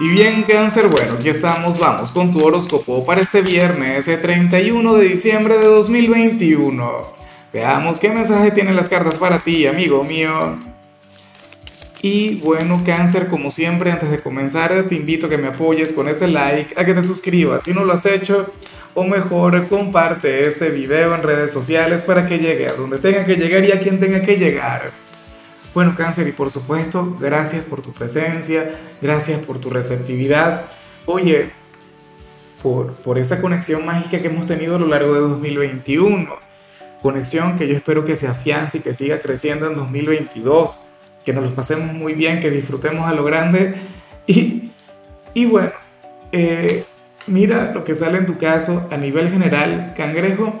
Y bien, cáncer, bueno, aquí estamos, vamos con tu horóscopo para este viernes, el 31 de diciembre de 2021. Veamos qué mensaje tienen las cartas para ti, amigo mío. Y bueno, cáncer, como siempre, antes de comenzar, te invito a que me apoyes con ese like, a que te suscribas si no lo has hecho, o mejor, comparte este video en redes sociales para que llegue a donde tenga que llegar y a quien tenga que llegar. Bueno, cáncer, y por supuesto, gracias por tu presencia, gracias por tu receptividad. Oye, por, por esa conexión mágica que hemos tenido a lo largo de 2021. Conexión que yo espero que se afiance y que siga creciendo en 2022. Que nos los pasemos muy bien, que disfrutemos a lo grande. Y, y bueno, eh, mira lo que sale en tu caso a nivel general, cangrejo.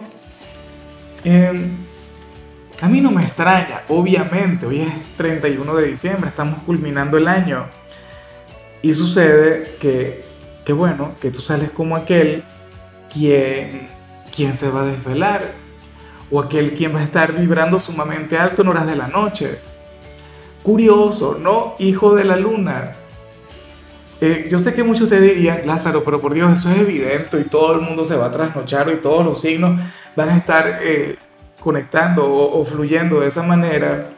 Eh, a mí no me extraña, obviamente, hoy es 31 de diciembre, estamos culminando el año. Y sucede que, bueno, que tú sales como aquel quien, quien se va a desvelar, o aquel quien va a estar vibrando sumamente alto en horas de la noche. Curioso, ¿no? Hijo de la luna. Eh, yo sé que muchos ustedes dirían, Lázaro, pero por Dios, eso es evidente y todo el mundo se va a trasnochar y todos los signos van a estar eh, conectando o, fluyendo de esa manera.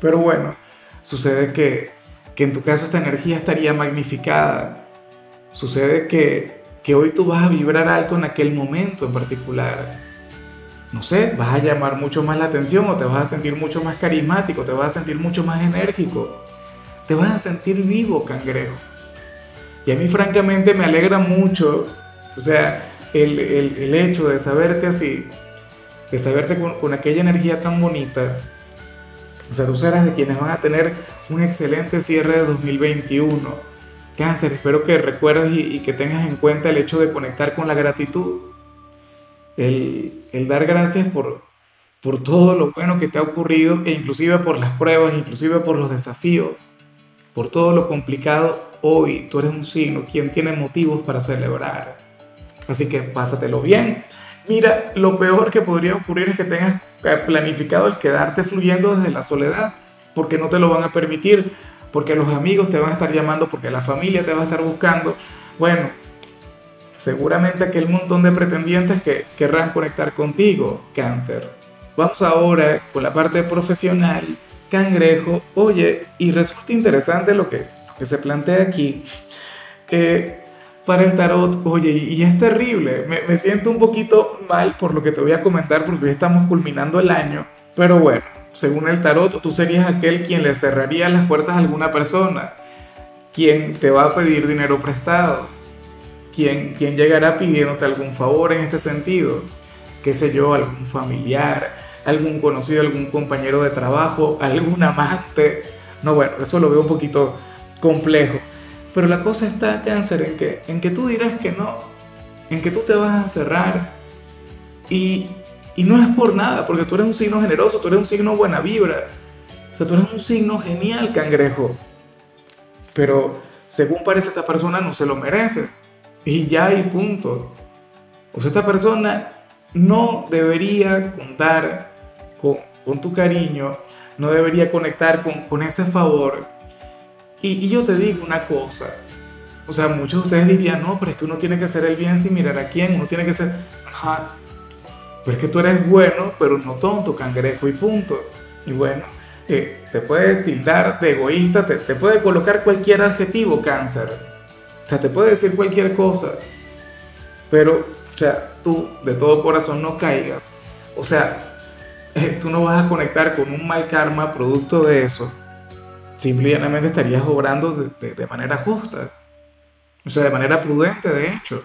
Pero bueno, sucede que, que en tu caso esta energía estaría magnificada. Sucede que, que hoy tú vas a vibrar alto en aquel momento en particular. No sé, vas a llamar mucho más la atención o te vas a sentir mucho más carismático, te vas a sentir mucho más enérgico, te vas a sentir vivo, cangrejo. Y a mí francamente me alegra mucho, o sea, el, el, el hecho de saberte así, de saberte con, aquella energía tan bonita. O sea, tú serás de quienes van a tener un excelente cierre de 2021. Cáncer, espero que recuerdes y, que tengas en cuenta el hecho de conectar con la gratitud. El, el, dar gracias por, por todo lo bueno que te ha ocurrido e inclusive por las pruebas, inclusive por los desafíos, por todo lo complicado. Hoy tú eres un signo quien tiene motivos para celebrar. Así que pásatelo bien. Mira, lo peor que podría ocurrir es que tengas planificado el quedarte fluyendo desde la soledad, porque no te lo van a permitir, porque los amigos te van a estar llamando, porque la familia te va a estar buscando. Bueno, seguramente aquel montón de pretendientes que querrán conectar contigo, cáncer. Vamos ahora con la parte profesional, cangrejo. Oye, y resulta interesante lo que, que se plantea aquí. Eh, para el tarot, oye, y es terrible, me, siento un poquito mal por lo que te voy a comentar porque hoy estamos culminando el año, pero bueno, según el tarot, tú serías aquel quien le cerraría las puertas a alguna persona, quien te va a pedir dinero prestado, quien, quien llegará pidiéndote algún favor en este sentido, qué sé yo, algún familiar, algún conocido, algún compañero de trabajo, algún amante, no bueno, eso lo veo un poquito complejo. Pero la cosa está, cáncer, en que, en que tú dirás que no, en que tú te vas a cerrar y, y no es por nada, porque tú eres un signo generoso, tú eres un signo buena vibra, o sea, tú eres un signo genial, cangrejo. Pero según parece esta persona no se lo merece. Y ya hay punto. O sea, esta persona no debería contar con, con tu cariño, no debería conectar con, con ese favor y, yo te digo una cosa, o sea, muchos de ustedes dirían, no, pero es que uno tiene que hacer el bien sin mirar a quién, uno tiene que ser, ajá, pero es que tú eres bueno, pero no tonto, cangrejo y punto. Y bueno, eh, te puede tildar de egoísta, te, te puede colocar cualquier adjetivo, cáncer. O sea, te puede decir cualquier cosa, pero, o sea, tú de todo corazón no caigas. O sea, tú no vas a conectar con un mal karma producto de eso simplemente estarías obrando de, manera justa, o sea, de manera prudente, de hecho.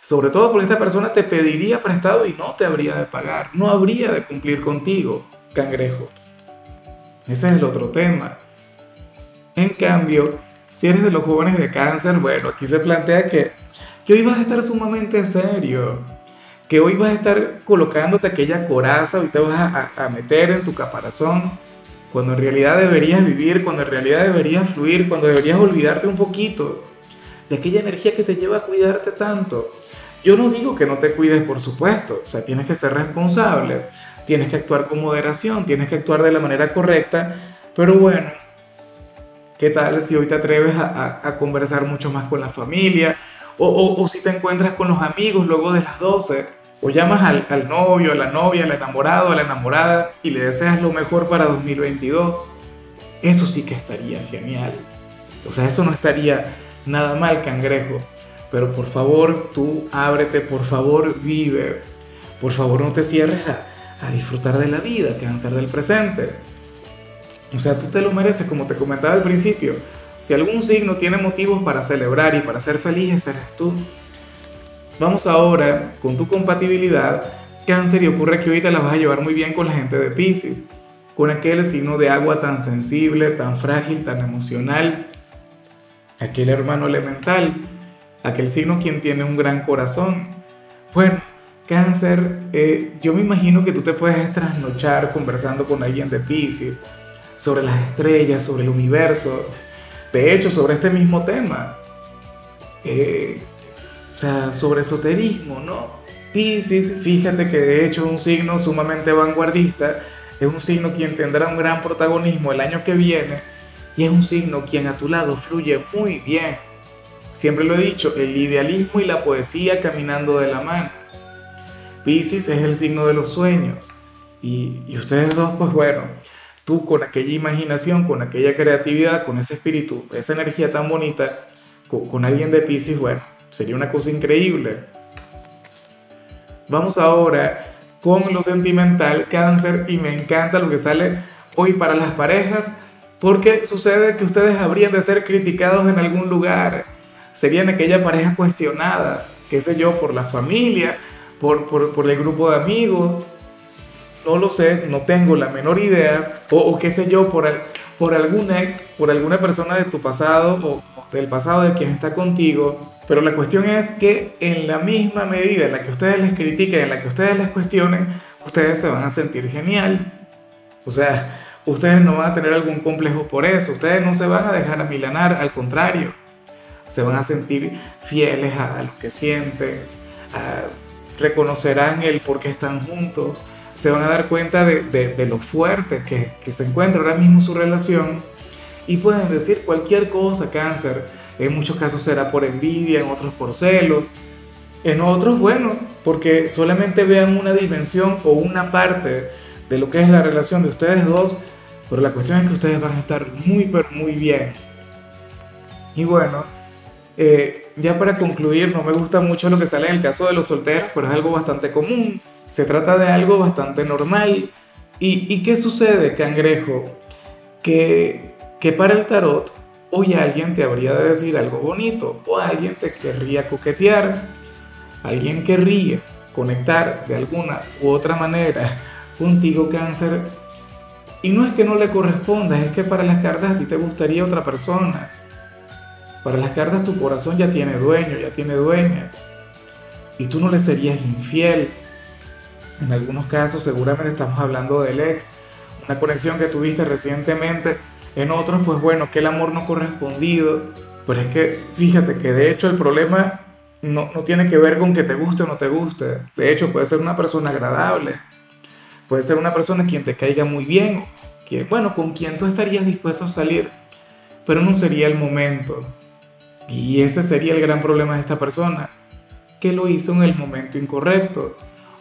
Sobre todo porque esta persona te pediría prestado y no te habría de pagar, no habría de cumplir contigo, cangrejo. Ese es el otro tema. En cambio, si eres de los jóvenes de cáncer, bueno, aquí se plantea que, que hoy vas a estar sumamente serio, que hoy vas a estar colocándote aquella coraza, hoy te vas a, a meter en tu caparazón cuando en realidad deberías vivir, cuando en realidad deberías fluir, cuando deberías olvidarte un poquito de aquella energía que te lleva a cuidarte tanto. Yo no digo que no te cuides, por supuesto, o sea, tienes que ser responsable, tienes que actuar con moderación, tienes que actuar de la manera correcta, pero bueno, ¿Qué tal si hoy te atreves a, conversar mucho más con la familia? O, si te encuentras con los amigos luego de las 12, o llamas al, al novio, a la novia, al enamorado, a la enamorada y le deseas lo mejor para 2022. Eso sí que estaría genial. O sea, eso no estaría nada mal, cangrejo. Pero por favor, tú ábrete, por favor, vive. Por favor, no te cierres a, disfrutar de la vida, cáncer del presente. O sea, tú te lo mereces, como te comentaba al principio. Si algún signo tiene motivos para celebrar y para ser feliz, eres tú. Vamos ahora con tu compatibilidad, cáncer, y ocurre que ahorita la vas a llevar muy bien con la gente de Pisces, con aquel signo de agua tan sensible, tan frágil, tan emocional, aquel hermano elemental, aquel signo quien tiene un gran corazón. Bueno, cáncer, eh, yo me imagino que tú te puedes trasnochar conversando con alguien de Pisces sobre las estrellas, sobre el universo, de hecho, sobre este mismo tema. Eh, o sea, sobre esoterismo, ¿no? Pisces, fíjate que de hecho es un signo sumamente vanguardista, es un signo quien tendrá un gran protagonismo el año que viene y es un signo quien a tu lado fluye muy bien. Siempre lo he dicho, el idealismo y la poesía caminando de la mano. Pisces es el signo de los sueños y, y ustedes dos, pues bueno, tú con aquella imaginación, con aquella creatividad, con ese espíritu, esa energía tan bonita, con, alguien de Pisces, bueno, sería una cosa increíble. Vamos ahora con lo sentimental, cáncer, y me encanta lo que sale hoy para las parejas, porque sucede que ustedes habrían de ser criticados en algún lugar, serían aquella pareja cuestionada, qué sé yo, por la familia, por, por, por el grupo de amigos, no lo sé, no tengo la menor idea, o, qué sé yo, por, por algún ex, por alguna persona de tu pasado o del pasado de quien está contigo, pero la cuestión es que en la misma medida en la que ustedes les critiquen, en la que ustedes les cuestionen, ustedes se van a sentir genial. O sea, ustedes no van a tener algún complejo por eso, ustedes no se van a dejar amilanar, al contrario, se van a sentir fieles a, lo que sienten, reconocerán el por qué están juntos, se van a dar cuenta de, lo fuerte que, que, se encuentra ahora mismo su relación y pueden decir cualquier cosa, cáncer. En muchos casos será por envidia, en otros por celos, en otros, bueno, porque solamente vean una dimensión o una parte de lo que es la relación de ustedes dos, pero la cuestión es que ustedes van a estar muy, pero muy bien. Y bueno, eh, ya para concluir, no me gusta mucho lo que sale en el caso de los solteros, pero es algo bastante común. Se trata de algo bastante normal. ¿Y, qué sucede, cangrejo? Que, que para el tarot hoy alguien te habría de decir algo bonito o alguien te querría coquetear, alguien querría conectar de alguna u otra manera contigo cáncer y no es que no le corresponda, es que para las cartas a ti te gustaría otra persona. Para las cartas tu corazón ya tiene dueño, ya tiene dueña. Y tú no le serías infiel. En algunos casos seguramente estamos hablando del ex, una conexión que tuviste recientemente. En otros, pues bueno, que el amor no correspondido. Pero es que fíjate que de hecho el problema no, no tiene que ver con que te guste o no te guste. De hecho, puede ser una persona agradable. Puede ser una persona quien te caiga muy bien. Que, bueno, con quien tú estarías dispuesto a salir. Pero no sería el momento. Y ese sería el gran problema de esta persona, que lo hizo en el momento incorrecto.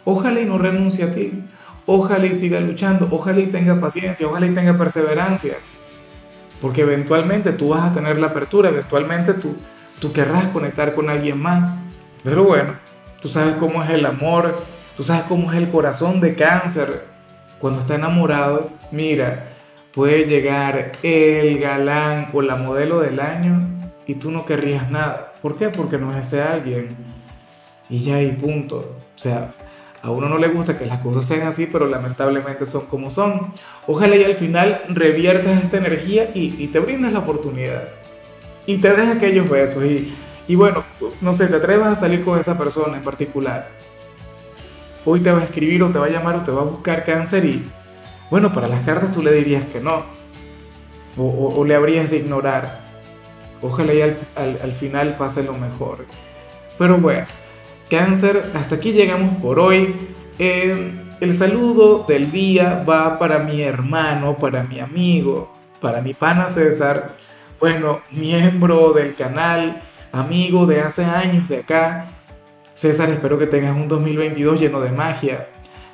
Ojalá y no renuncie a ti. Ojalá y siga luchando. Ojalá y tenga paciencia. Ojalá y tenga perseverancia. Porque eventualmente tú vas a tener la apertura. Eventualmente tú, tú querrás conectar con alguien más. Pero bueno, tú sabes cómo es el amor. Tú sabes cómo es el corazón de cáncer. Cuando está enamorado, mira, puede llegar el galán o la modelo del año y tú no querrías nada. ¿Por qué? Porque no es ese alguien. Y ya hay punto. O sea, a uno no le gusta que las cosas sean así, pero lamentablemente son como son. Ojalá y al final reviertas esta energía y, te brindas la oportunidad. Y te des aquellos besos. Y, y bueno, no sé, te atrevas a salir con esa persona en particular. Hoy te va a escribir o te va a llamar o te va a buscar cáncer y bueno, para las cartas tú le dirías que no. O, le habrías de ignorar. Ojalá y al, al final pase lo mejor. Pero bueno, Cáncer, hasta aquí llegamos por hoy. Eh, el saludo del día va para mi hermano, para mi amigo, para mi pana César, bueno, miembro del canal, amigo de hace años de acá. César, espero que tengas un 2022 lleno de magia,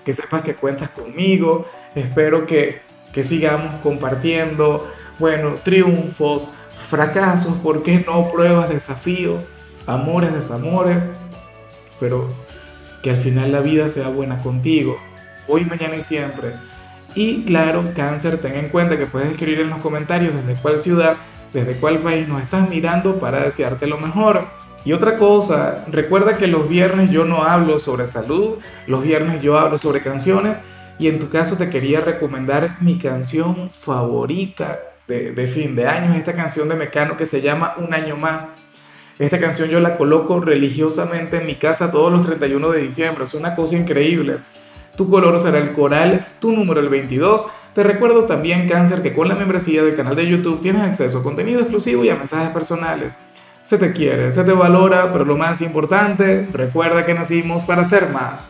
que sepas que cuentas conmigo, espero que, que sigamos compartiendo, bueno, triunfos, fracasos, ¿por qué no? Pruebas, desafíos, amores, desamores, pero que al final la vida sea buena contigo, hoy, mañana y siempre. Y claro, cáncer, ten en cuenta que puedes escribir en los comentarios desde cuál ciudad, desde cuál país nos estás mirando para desearte lo mejor. Y otra cosa, recuerda que los viernes yo no hablo sobre salud, los viernes yo hablo sobre canciones y en tu caso te quería recomendar mi canción favorita de, fin de año, esta canción de Mecano que se llama Un año más. Esta canción yo la coloco religiosamente en mi casa todos los 31 de diciembre, es una cosa increíble. Tu color será el coral, tu número el 22. Te recuerdo también, Cáncer, que con la membresía del canal de YouTube tienes acceso a contenido exclusivo y a mensajes personales. Se te quiere, se te valora, pero lo más importante, recuerda que nacimos para ser más.